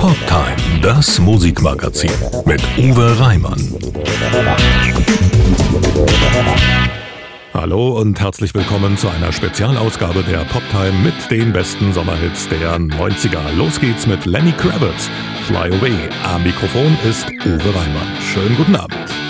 Poptime, das Musikmagazin mit Uwe Reimann. Hallo und herzlich willkommen zu einer Spezialausgabe der Poptime mit den besten Sommerhits der 90er. Los geht's mit Lenny Kravitz, Fly Away. Am Mikrofon ist Uwe Reimann. Schönen guten Abend.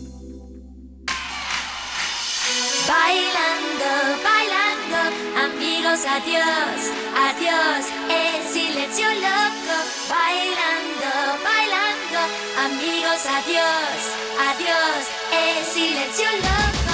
adiós, adiós, el silencio loco, bailando, bailando, amigos, adiós, adiós, el silencio loco.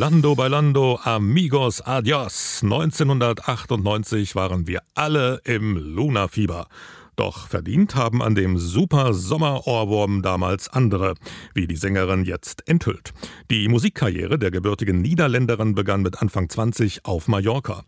Bailando, bailando, amigos, adios. 1998 waren wir alle im Luna-Fieber. Doch verdient haben an dem super Sommer-Ohrwurm damals andere, wie die Sängerin jetzt enthüllt. Die Musikkarriere der gebürtigen Niederländerin begann mit Anfang 20 auf Mallorca.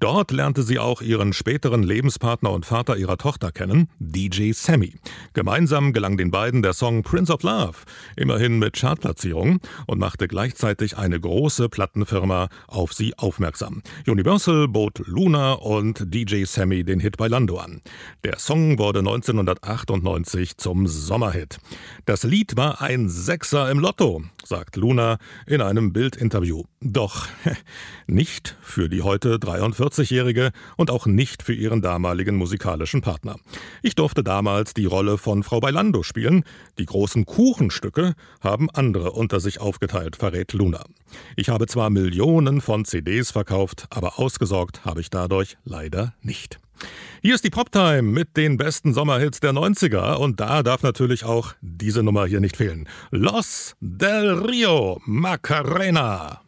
Dort lernte sie auch ihren späteren Lebenspartner und Vater ihrer Tochter kennen, DJ Sammy. Gemeinsam gelang den beiden der Song Prince of Love, immerhin mit Chartplatzierung, und machte gleichzeitig eine große Plattenfirma auf sie aufmerksam. Universal bot Luna und DJ Sammy den Hit bei Lando an. Der Song wurde 1998 zum Sommerhit. Das Lied war ein Sechser im Lotto, sagt Luna in einem Bildinterview. Doch nicht für die heute 43-Jährige und auch nicht für ihren damaligen musikalischen Partner. Ich durfte damals die Rolle von Frau Bailando spielen. Die großen Kuchenstücke haben andere unter sich aufgeteilt, verrät Luna. Ich habe zwar Millionen von CDs verkauft, aber ausgesorgt habe ich dadurch leider nicht. Hier ist die Poptime mit den besten Sommerhits der 90er und da darf natürlich auch diese Nummer hier nicht fehlen. Los del Rio Macarena.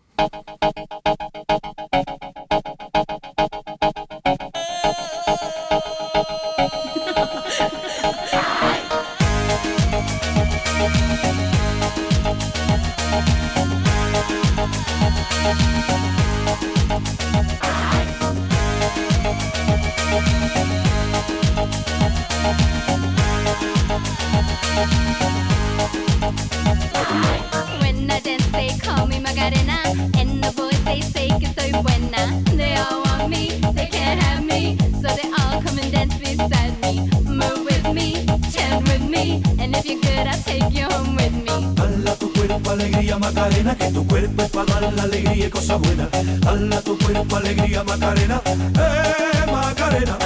Have me. So they all come and dance beside me. Move with me, chant with me. And if you're good, I'll take you home with me. Dala tu cuerpo alegría Macarena, que tu cuerpo es para dar la alegría y cosas buenas. Dala tu cuerpo alegría Macarena, eh Macarena.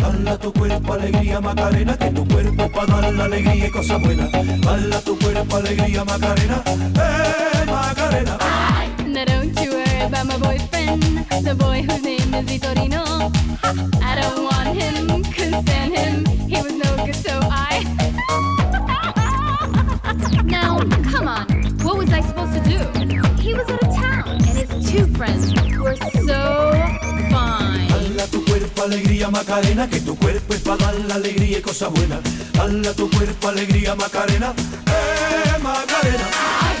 Dala tu cuerpo alegría Macarena, que tu cuerpo es para dar la alegría y cosas buenas. Dala tu cuerpo alegría Macarena, eh Macarena. Now don't you worry about my boyfriend, the boy whose name is Vitorino. I don't want him, couldn't stand him. He was no good, so I. now, come on, what was I supposed to do? He was out of town, and his two friends were so fine. Dala tu cuerpo alegría Macarena, que tu cuerpo es para dar la alegría y cosas buenas. Dala tu cuerpo alegría Macarena, eh Macarena.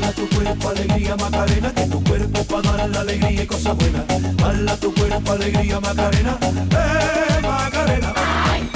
Dala tu cuerpo alegría Macarena, que tu cuerpo para dar la alegría y cosas buenas. Dala tu cuerpo alegría Macarena, eh Macarena. Dala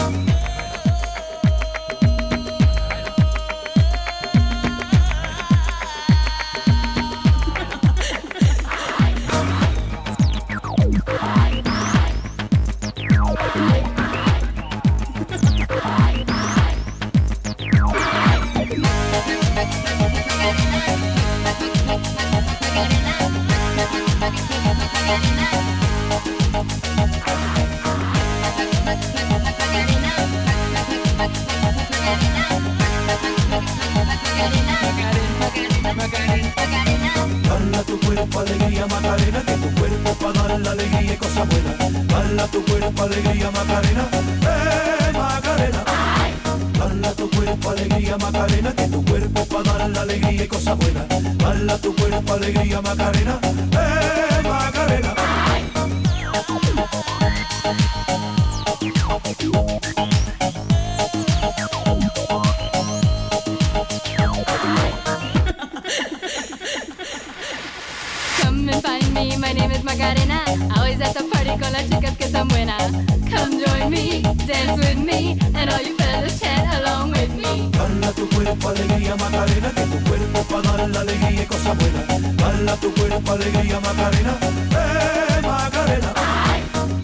with me and all you fellows, chat along with me. Bala tu cuerpo alegría Macarena, que tu cuerpo para dar la alegría y cosas buenas. Bala tu cuerpo alegría Macarena, eh Macarena.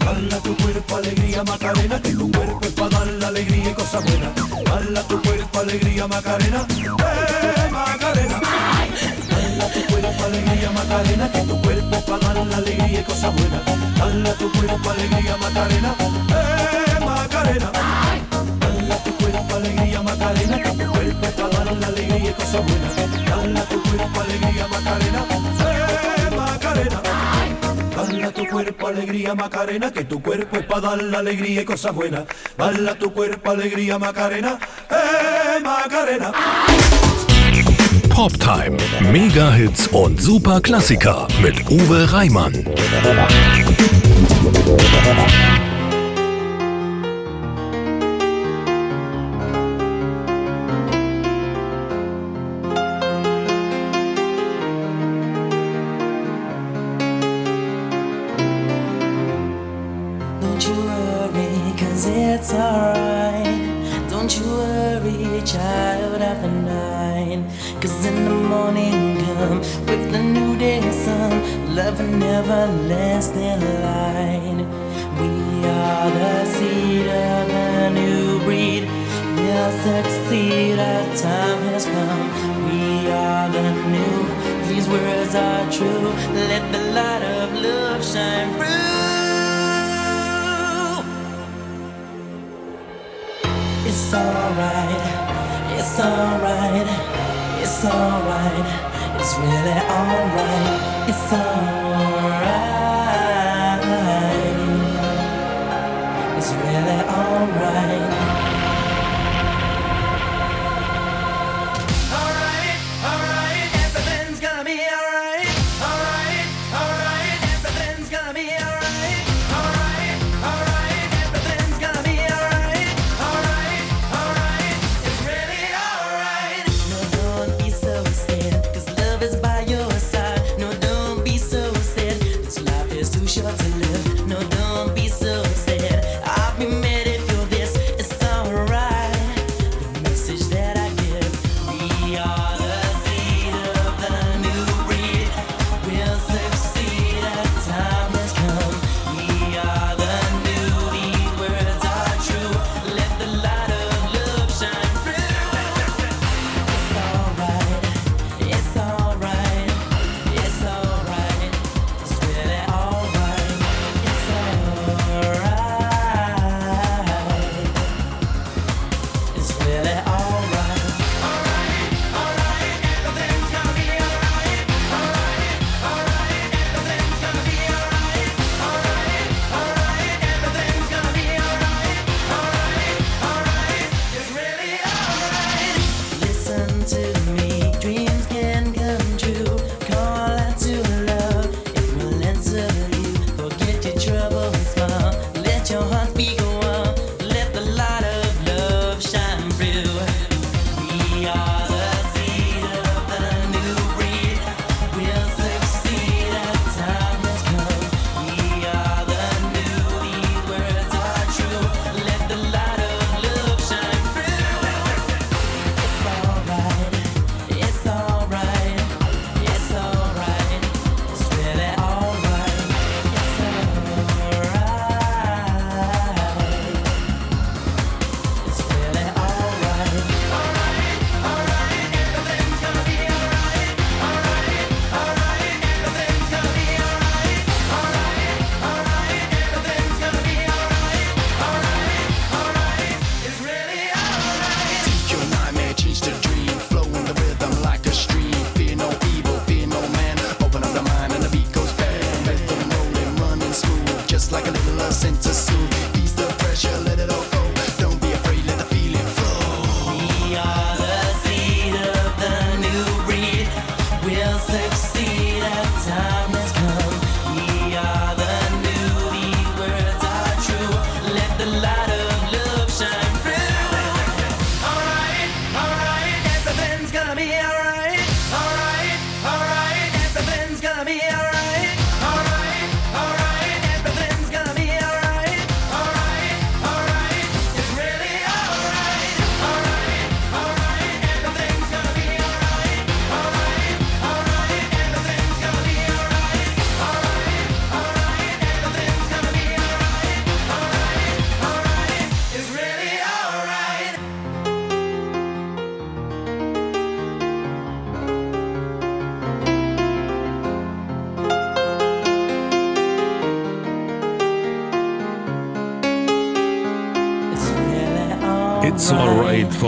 Bala tu cuerpo alegría Macarena, que tu cuerpo la alegría y. Bala tu cuerpo alegría Macarena, eh Macarena. Bala tu cuerpo alegría Macarena, que tu cuerpo para dar la alegría y cosas buenas. Bala tu cuerpo alegría Macarena. morena. Dale a tu cuerpo alegría, Macarena. Que tu cuerpo está dar la alegría y cosas buenas. Dale a tu cuerpo alegría, Macarena. Eh, Macarena. Dale tu cuerpo alegría, Macarena. Que tu cuerpo es para dar la alegría y cosas buenas. Dale tu cuerpo alegría, Macarena. Eh, Macarena. Poptime, Mega-Hits und Super-Klassiker mit Uwe Reimann. unless stand in line. We are the seed of a new breed. We'll succeed, our time has come. We are the new, these words are true. Let the light of love shine through. It's alright, it's alright. It's alright, it's really alright, it's alright. really alright.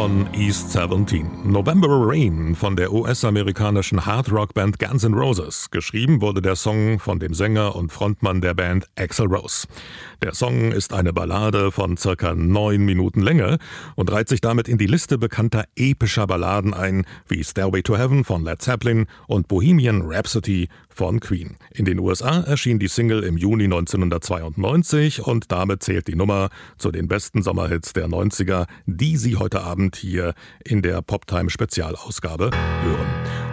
Von East 17. November Rain von der US-amerikanischen Hard-Rock-Band Guns N' Roses. Geschrieben wurde der Song von dem Sänger und Frontmann der Band Axl Rose. Der Song ist eine Ballade von circa neun Minuten Länge und reiht sich damit in die Liste bekannter epischer Balladen ein, wie Stairway to Heaven von Led Zeppelin und Bohemian Rhapsody von Queen. In den USA erschien die Single im Juni 1992 und damit zählt die Nummer zu den besten Sommerhits der 90er, die Sie heute Abend hier in der Poptime Spezialausgabe hören.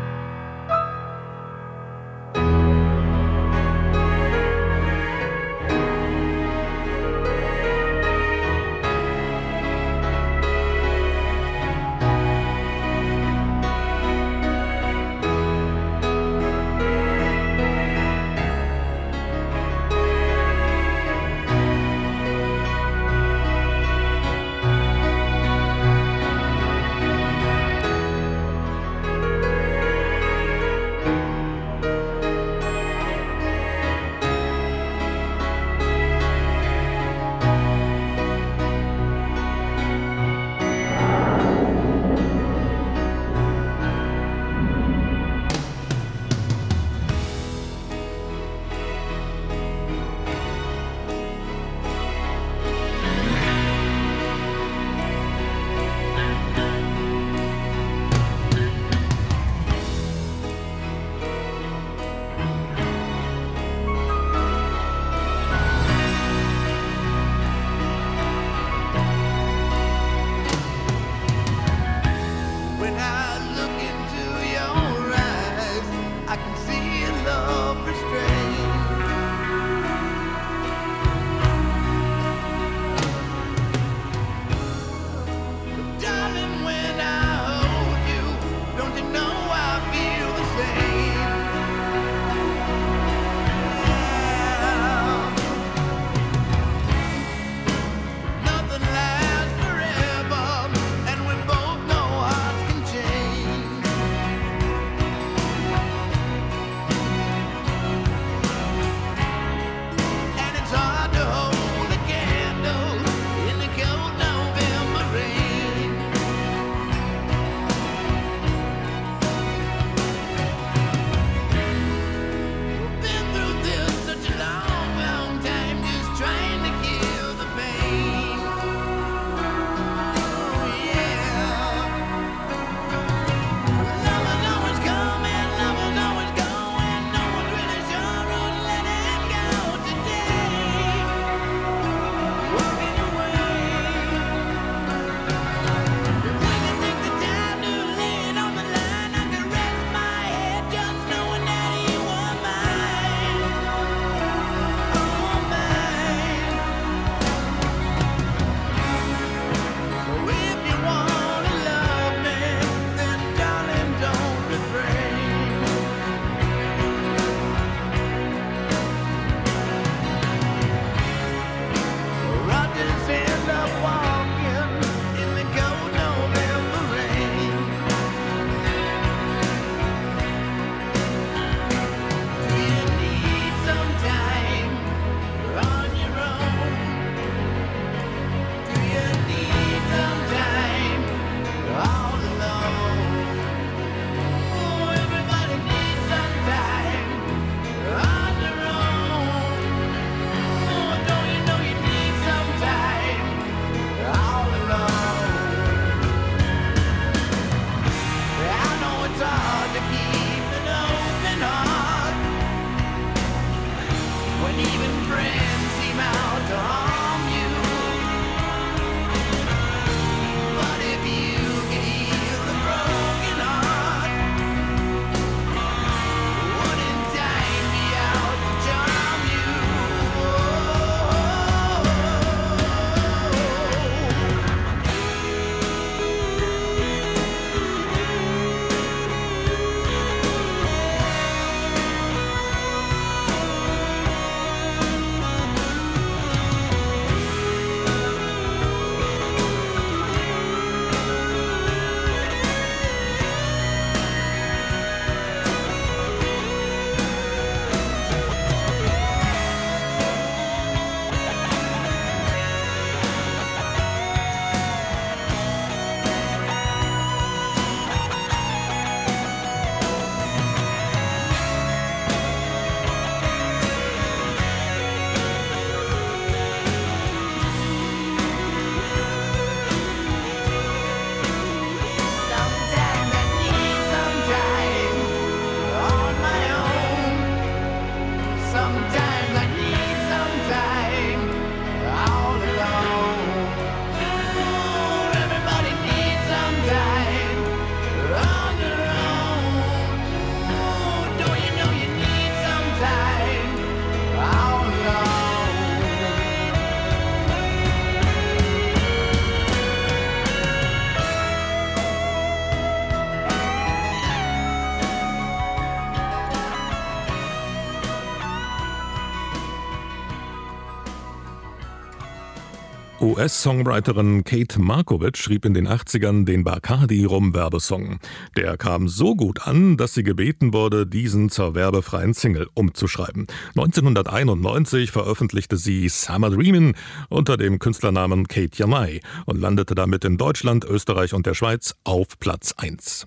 US-Songwriterin Kate Markovic schrieb in den 80ern den Bacardi-Rum-Werbesong. Der kam so gut an, dass sie gebeten wurde, diesen zur werbefreien Single umzuschreiben. 1991 veröffentlichte sie Summer Dreamin' unter dem Künstlernamen Kate Yamai und landete damit in Deutschland, Österreich und der Schweiz auf Platz 1.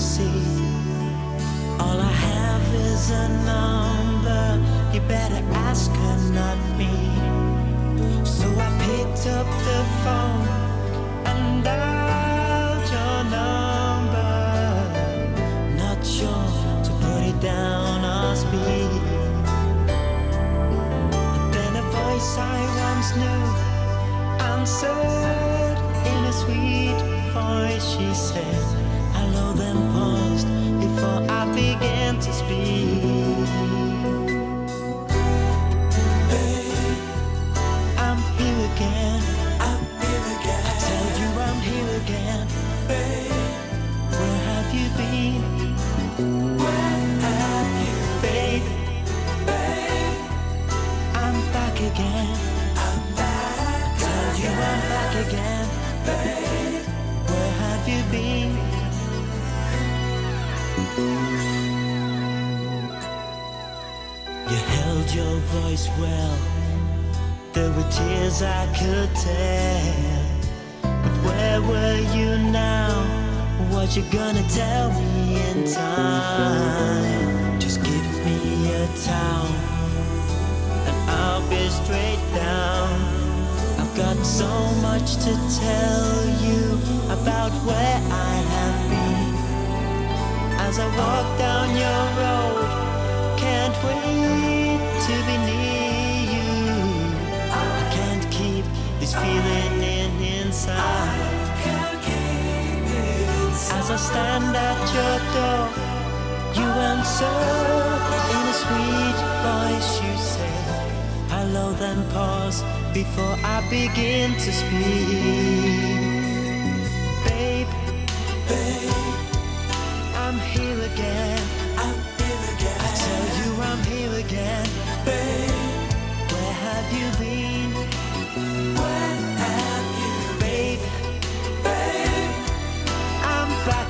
see. All I have is a number. You better ask her, not me. So I picked up the phone and dialed your number. Not sure to put it down or speak. Then a voice I once knew answered in a sweet voice. She said. Began voice well. There were tears I could tell. But where were you now? What you gonna tell me in time? Just give me a towel and I'll be straight down. I've got so much to tell you about where I have been. As I walk down your road, can't wait this feeling in inside. As I stand at your door, you answer in a sweet voice. You say hello, then pause before I begin to speak. Babe, babe, I'm here again. I'm here again. I tell you I'm here again. Babe, where have you been?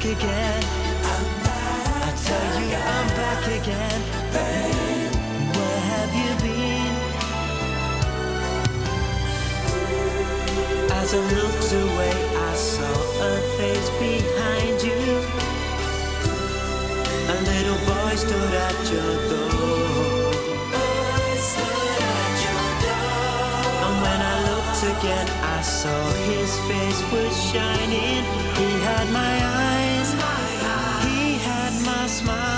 Back again. I'm back. I tell you I'm back again. Babe, where have you been? As I looked away, I saw a face behind you. A little boy stood at your door. And when I looked again, I saw his face was shining. He had my eyes, smile.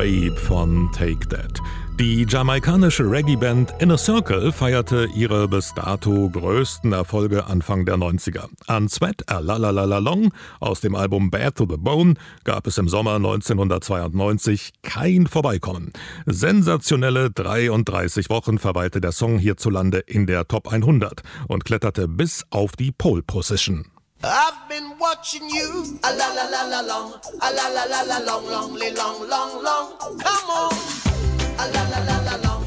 Babe von Take That. Die jamaikanische Reggae-Band Inner Circle feierte ihre bis dato größten Erfolge Anfang der 90er. An Sweat a La La La La Long aus dem Album Bad to the Bone gab es im Sommer 1992 kein Vorbeikommen. Sensationelle 33 Wochen verweilte der Song hierzulande in der Top 100 und kletterte bis auf die Pole Position. I've been watching you. A la la la la long. A la la la la long, long, long, long, long. Come on. A la la la la long.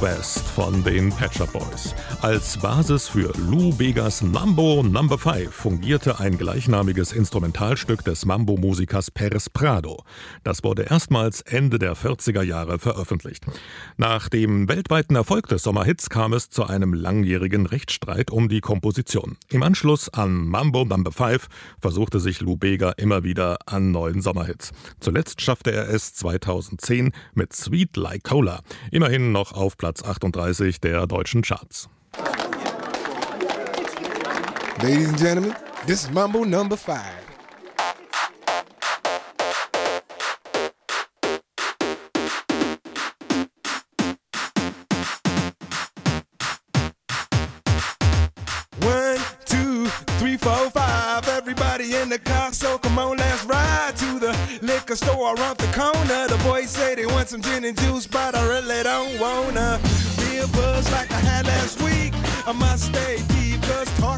West von den Shop Boys. Als Basis für Lou Begas Mambo No. 5 fungierte ein gleichnamiges Instrumentalstück des Mambo-Musikers Perez Prado. Das wurde erstmals Ende der 40er Jahre veröffentlicht. Nach dem weltweiten Erfolg des Sommerhits kam es zu einem langjährigen Rechtsstreit um die Komposition. Im Anschluss an Mambo No. 5 versuchte sich Lou Bega immer wieder an neuen Sommerhits. Zuletzt schaffte er es 2010 mit Sweet Like Cola, immerhin noch auf Platz 38 der deutschen Charts. Ladies and gentlemen, this is Mambo number five. One, two, three, four, five. Everybody in the car, so come on, let's ride to the liquor store around the corner. The boys say they want some gin and juice, but I really don't wanna be a buzz like I had last week. I must stay deep, cause talk.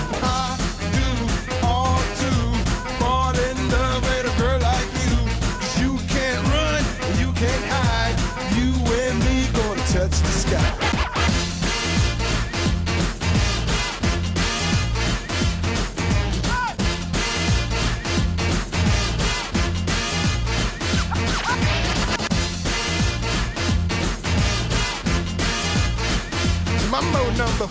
There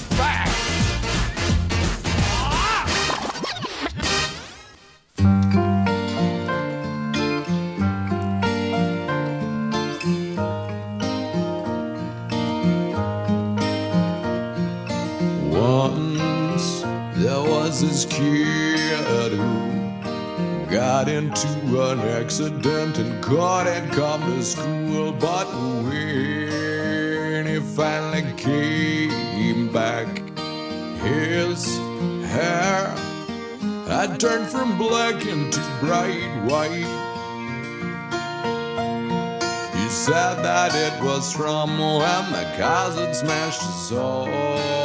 was this kid who got into an accident and couldn't come to school. Black into bright white. He said that it was from when the had smashed his soul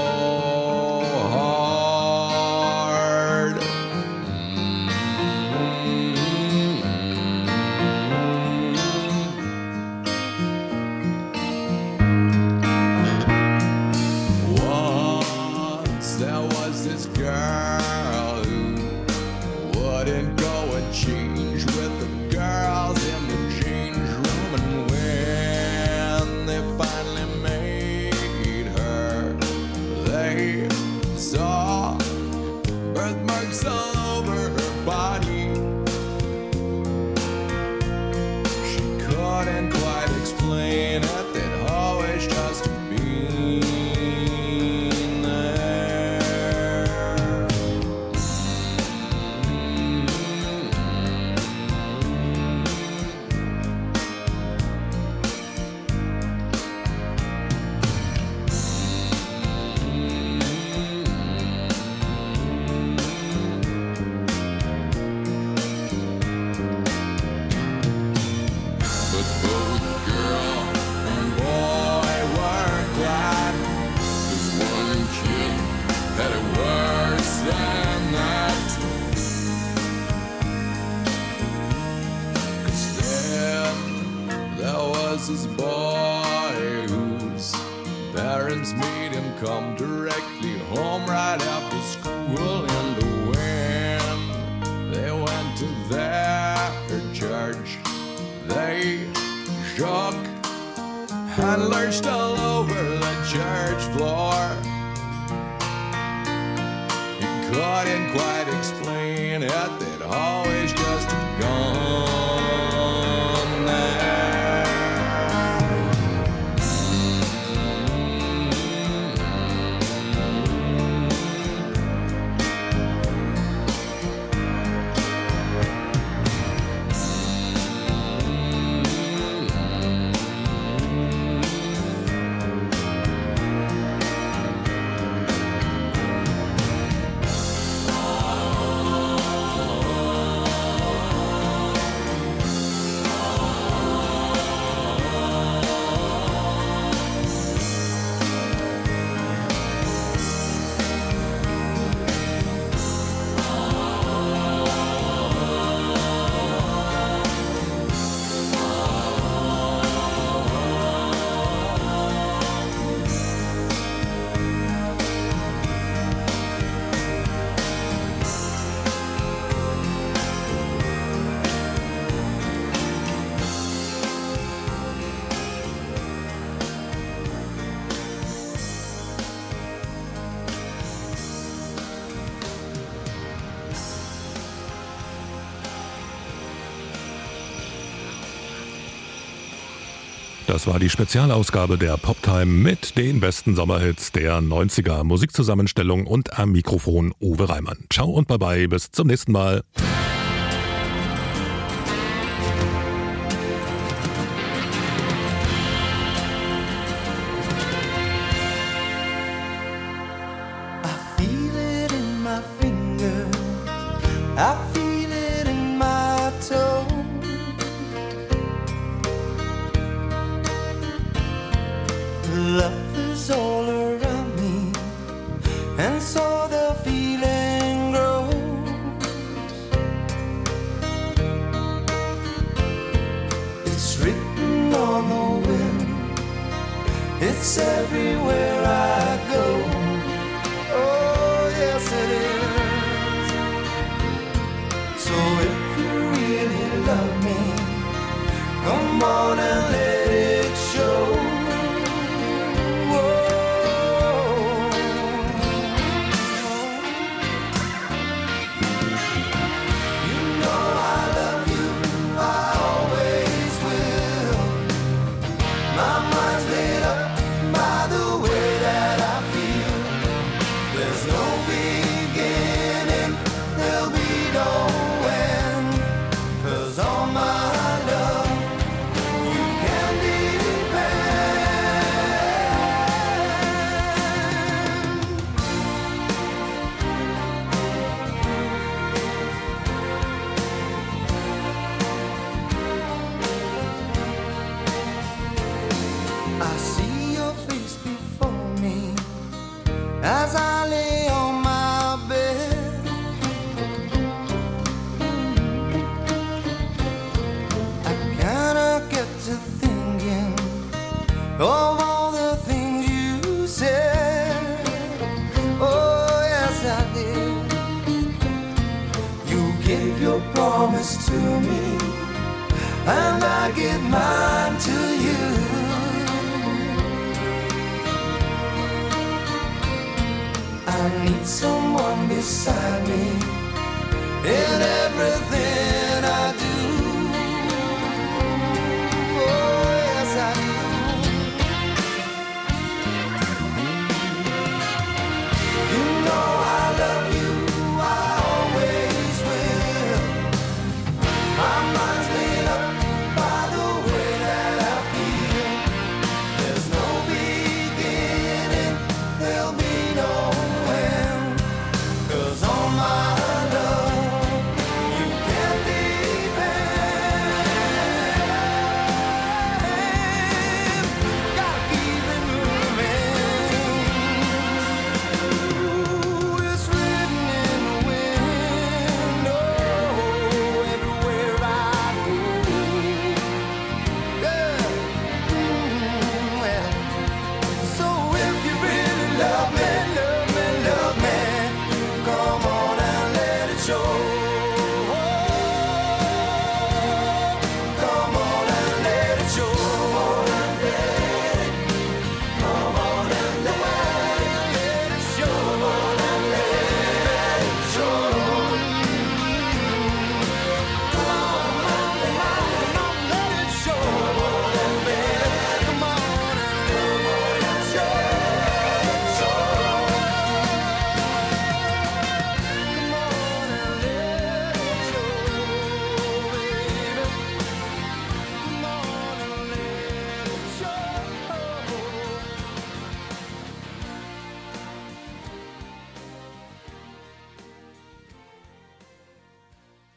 Das war die Spezialausgabe der Poptime mit den besten Sommerhits der 90er. Musikzusammenstellung und am Mikrofon Uwe Reimann. Ciao und bye bye, bis zum nächsten Mal.